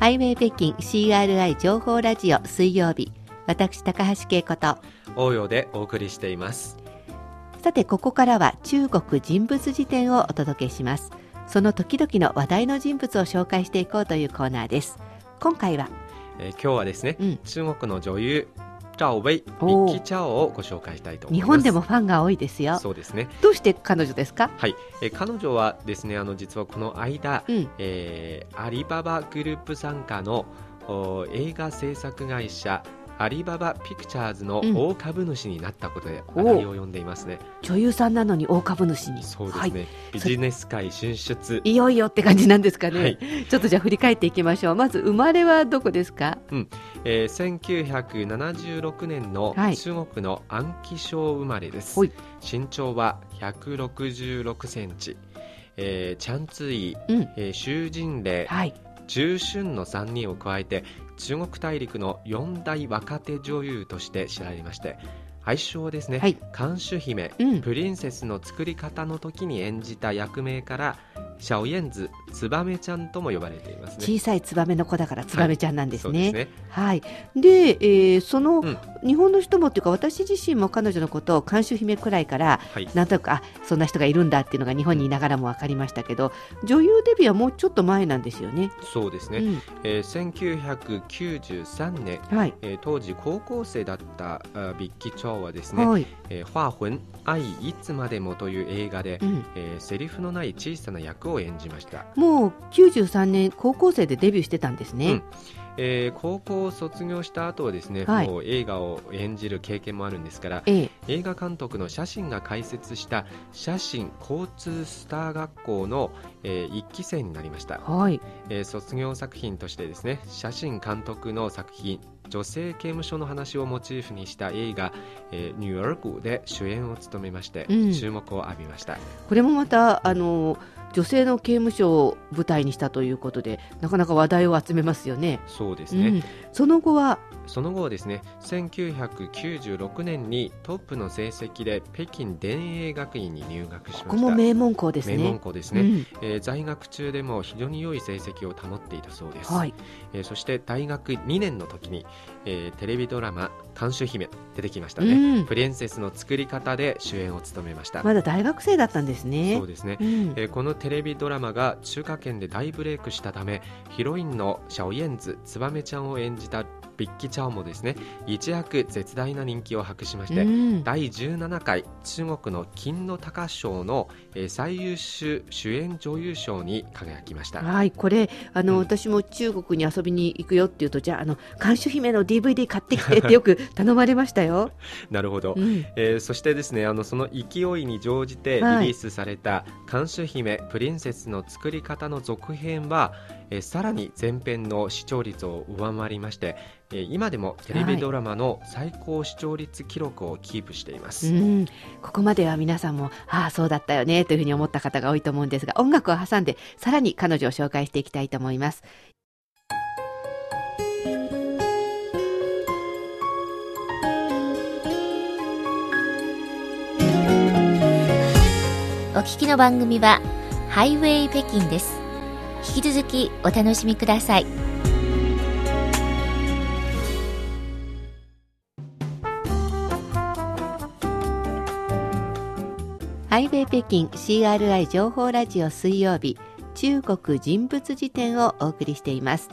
ハイウェイ北京 CRI 情報ラジオ水曜日私高橋恵子と。応用でお送りしています。さてここからは中国人物辞典をお届けします。その時々の話題の人物を紹介していこうというコーナーです。今回は、えー、今日はですね、うん、中国の女優赵薇、ビッキチャオをご紹介したいと日本でもファンが多いですよ。そうですね。どうして彼女ですか？はい、え彼女はですね、あの実はこの間、うん、えー、アリババグループ参加の映画制作会社アリババピクチャーズの大株主になったことで話題を呼んでいますね、うん、女優さんなのに大株主に。そうですね、はい、ビジネス界進出。いよいよって感じなんですかね、はい、ちょっとじゃあ振り返っていきましょう。まず生まれはどこですか、うん。えー、1976年の中国の安徽省生まれです、はい、身長は166センチ。えー、チャンツイ、うん、えー、シュウジンレイ、はい、中春の3人を加えて中国大陸の四大若手女優として知られまして愛称ですね、はい、監守姫、うん、プリンセスの作り方の時に演じた役名からシャオエンズツバメちゃんとも呼ばれていますね。小さいツバメの子だからツバメちゃんなんですね。はい、ね。はい、で、えー、その、うん、日本の人もっていうか私自身も彼女のことを監修姫くらいから、はい、なんとなくあそんな人がいるんだっていうのが日本にいながらも分かりましたけど女優デビューはもうちょっと前なんですよね。そうですね、うん、えー、1993年、はい。えー、当時高校生だったあビッキー・チョウはですね「はい。えー、ファーフン愛いつまでも」という映画で、うん、えー、セリフのない小さな役を演じましたもう93年高校生でデビューしてたんですね、うん。えー、高校を卒業した後はですね、はい、もう映画を演じる経験もあるんですから、ええ、映画監督の写真が開設した写真交通スター学校の、えー、1期生になりました、はい。えー、卒業作品としてですね写真監督の作品女性刑務所の話をモチーフにした映画、えー、ニューヨークで主演を務めまして、うん、注目を浴びました。これもまたあのー女性の刑務所舞台にしたということでなかなか話題を集めますよね。そうですね、うん、その後は？その後はですね1996年にトップの成績で北京電影学院に入学しました。ここも名門校ですね。名門校ですね、うん、えー、在学中でも非常に良い成績を保っていたそうです、はい、えー、そして大学2年の時に、えー、テレビドラマ「監修姫」出てきましたね、うん、プリンセスの作り方で主演を務めました。まだ大学生だったんですね。そうですね、うん、えー、このテレビドラマが中華県で大ブレイクしたためヒロインのシャオエンズツバメちゃんを演じたビッキチャオもですね。一躍絶大な人気を博しまして、うん、第17回中国の金の鷹賞の、えー、最優秀主演女優賞に輝きました。はいこれあの、うん、私も中国に遊びに行くよっていうとじゃああの監修姫の DVD 買ってきてってよく 頼まれましたよ。なるほど、うん、えー、そしてですねあのその勢いに乗じてリリースされた監修姫プリンセスの作り方の続編は、えー、さらに前編の視聴率を上回りましてえ今でもテレビドラマの最高視聴率記録をキープしています、はい、ここまでは皆さんもああそうだったよねというふうに思った方が多いと思うんですが音楽を挟んでさらに彼女を紹介していきたいと思います。お聞きの番組はハイウェイ北京です引き続きお楽しみください。ハイウェイ北京 CRI 情報ラジオ水曜日中国人物辞典をお送りしています。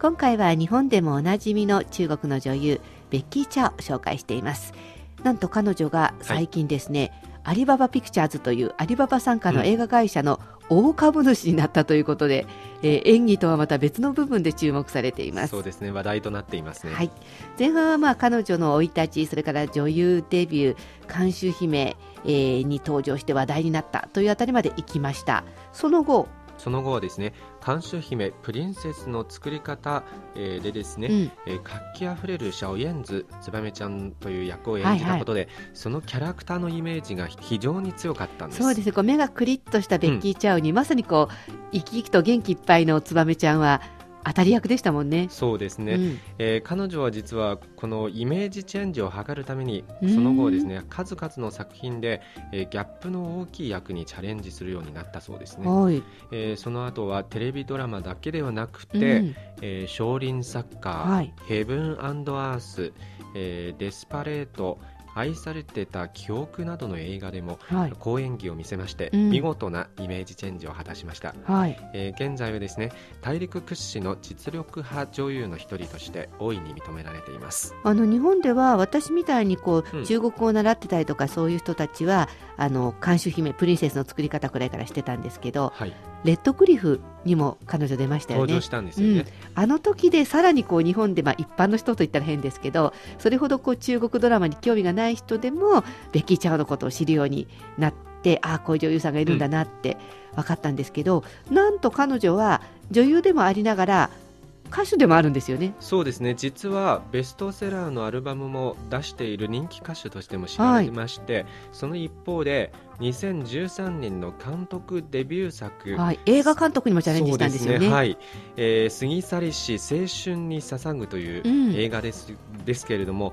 今回は日本でもおなじみの中国の女優ベッキー・チャを紹介しています。なんと彼女が最近ですね、はい、アリババピクチャーズというアリババ傘下の映画会社の大株主になったということで、うん、えー、演技とはまた別の部分で注目されています。そうですね。話題となっていますね、はい、前半はまあ彼女の生い立ちそれから女優デビュー監修姫、えー、に登場して話題になったというあたりまで行きました。その後その後はですね監修姫プリンセスの作り方、えー、でですね、うん、えー、活気あふれるシャオエンズツバメちゃんという役を演じたことで、はいはい、そのキャラクターのイメージが非常に強かったんです。そうです。ねこう目がクリッとしたベッキーちゃんに、うん、まさにこう生き生きと元気いっぱいのツバメちゃんは当たり役でしたもんね。そうですね、うん、えー、彼女は実はこのイメージチェンジを図るためにその後ですね数々の作品で、えー、ギャップの大きい役にチャレンジするようになったそうですね、はい、えー、その後はテレビドラマだけではなくて、うん、えー、少林サッカー、はい、ヘブンアース、えー、デスパレート愛されてた記憶などの映画でも、はい、好演技を見せまして、うん、見事なイメージチェンジを果たしました、はい、えー、現在はですね大陸屈指の実力派女優の一人として大いに認められています。あの日本では私みたいにこう、うん、中国語を習ってたりとかそういう人たちはあの監修姫プリンセスの作り方くらいからしてたんですけど、はい、レッドクリフにも彼女出ましたよね。登場したんですよね、うん、あの時でさらにこう日本でまあ一般の人といったら変ですけどそれほどこう中国ドラマに興味がない人でもベッキー・チャオのことを知るようになってああこういう女優さんがいるんだなって分かったんですけど、うん、なんと彼女は女優でもありながら歌手でもあるんですよね。そうですね。実はベストセラーのアルバムも出している人気歌手としても知られてまして、はい、その一方で2013年の監督デビュー作、はい、映画監督にもチャレンジしたんですよね、ね、はい。えー、過ぎ去りし青春に捧ぐという映画です,、ですけれども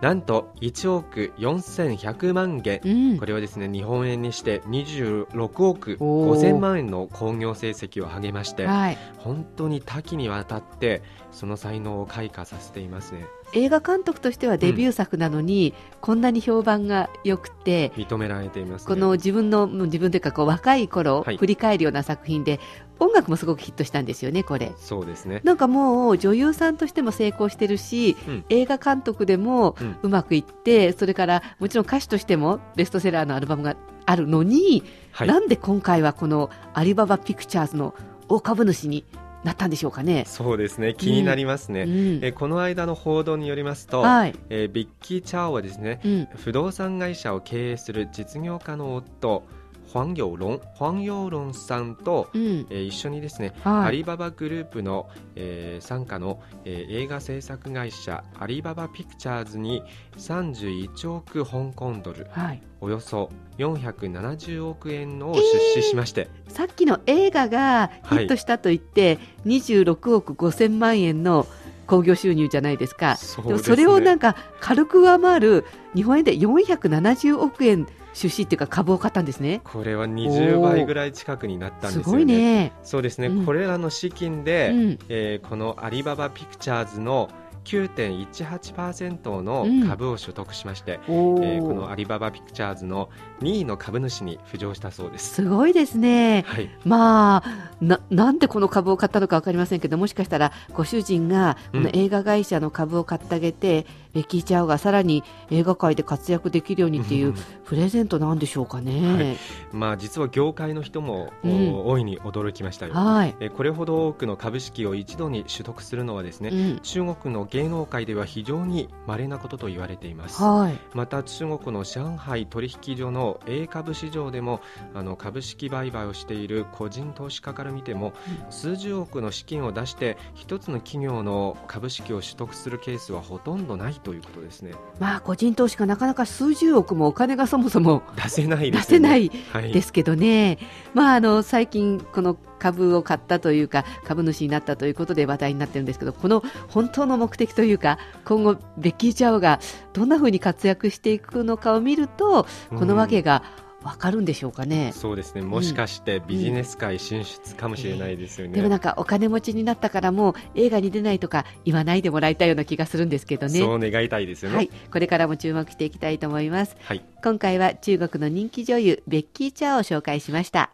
なんと1億4100万元、うん、これはですね日本円にして26億5000万円の興行成績を上げまして、はい、本当に多岐にわたってその才能を開花させていますね映画監督としてはデビュー作なのに、うん、こんなに評判が良くて認められています、ね、この自分の自分というかこう若い頃、はい、振り返るような作品で音楽もすごくヒットしたんですよねこれ。そうですね。なんかもう女優さんとしても成功してるし、うん、映画監督でもうまくいって、うん、それからもちろん歌手としてもベストセラーのアルバムがあるのに、はい、なんで今回はこのアリババピクチャーズの大株主になったんでしょうかね。そうですね、気になりますね。うん、えこの間の報道によりますと、はい、えー、ビッキー・チャオはですね、うん、不動産会社を経営する実業家の夫、ファン・ヨーロン、ファン・ヨーロンさんと、うん、えー、一緒にですね、はい、アリババグループの、えー、傘下の、えー、映画制作会社アリババピクチャーズに31億香港ドル、はい、およそ470億円を出資しまして、えー、さっきの映画がヒットしたといって、はい、26億5000万円の興行収入じゃないですか。そで、ね、それをなんか軽く上回る日本円で470億円出資っていうか株を買ったんですね。これは20倍ぐらい近くになったんですよね。すごいね。そうですね、うん、これらの資金で、うん、えー、このアリババピクチャーズの9.18%の株を所得しまして、うん、えー、このアリババピクチャーズの2位の株主に浮上したそうです。すごいですね、はい、まあななんでこの株を買ったのか分かりませんけどもしかしたらご主人がこの映画会社の株を買ってあげて、ベッキー・チャオがさらに映画界で活躍できるようにっていうプレゼントなんでしょうかね、はい、まあ、実は業界の人も、うん、大いに驚きましたよ、はい、えこれほど多くの株式を一度に取得するのはですね、うん、中国の芸能界では非常に稀なことと言われています、はい、また中国の上海取引所の A 株市場でもあの株式売買をしている個人投資家から見ても、うん、数十億の資金を出して一つの企業の株式を取得するケースはほとんどないということですね。まあ個人投資家なかなか数十億もお金がそもそも出せない、ね、出せないですけどね。はい、まああの最近この株を買ったというか株主になったということで話題になってるんですけどこの本当の目的というか今後ベッキー・チャオがどんなふうに活躍していくのかを見るとこのわけが、うんわかるんでしょうかね？そうですね。もしかしてビジネス界進出かもしれないですよね。うんえー、でもなんかお金持ちになったからもう映画に出ないとか言わないでもらいたいような気がするんですけどね。そう願いたいですよね。はい。これからも注目していきたいと思います。はい。今回は中国の人気女優ベッキー・チャーを紹介しました。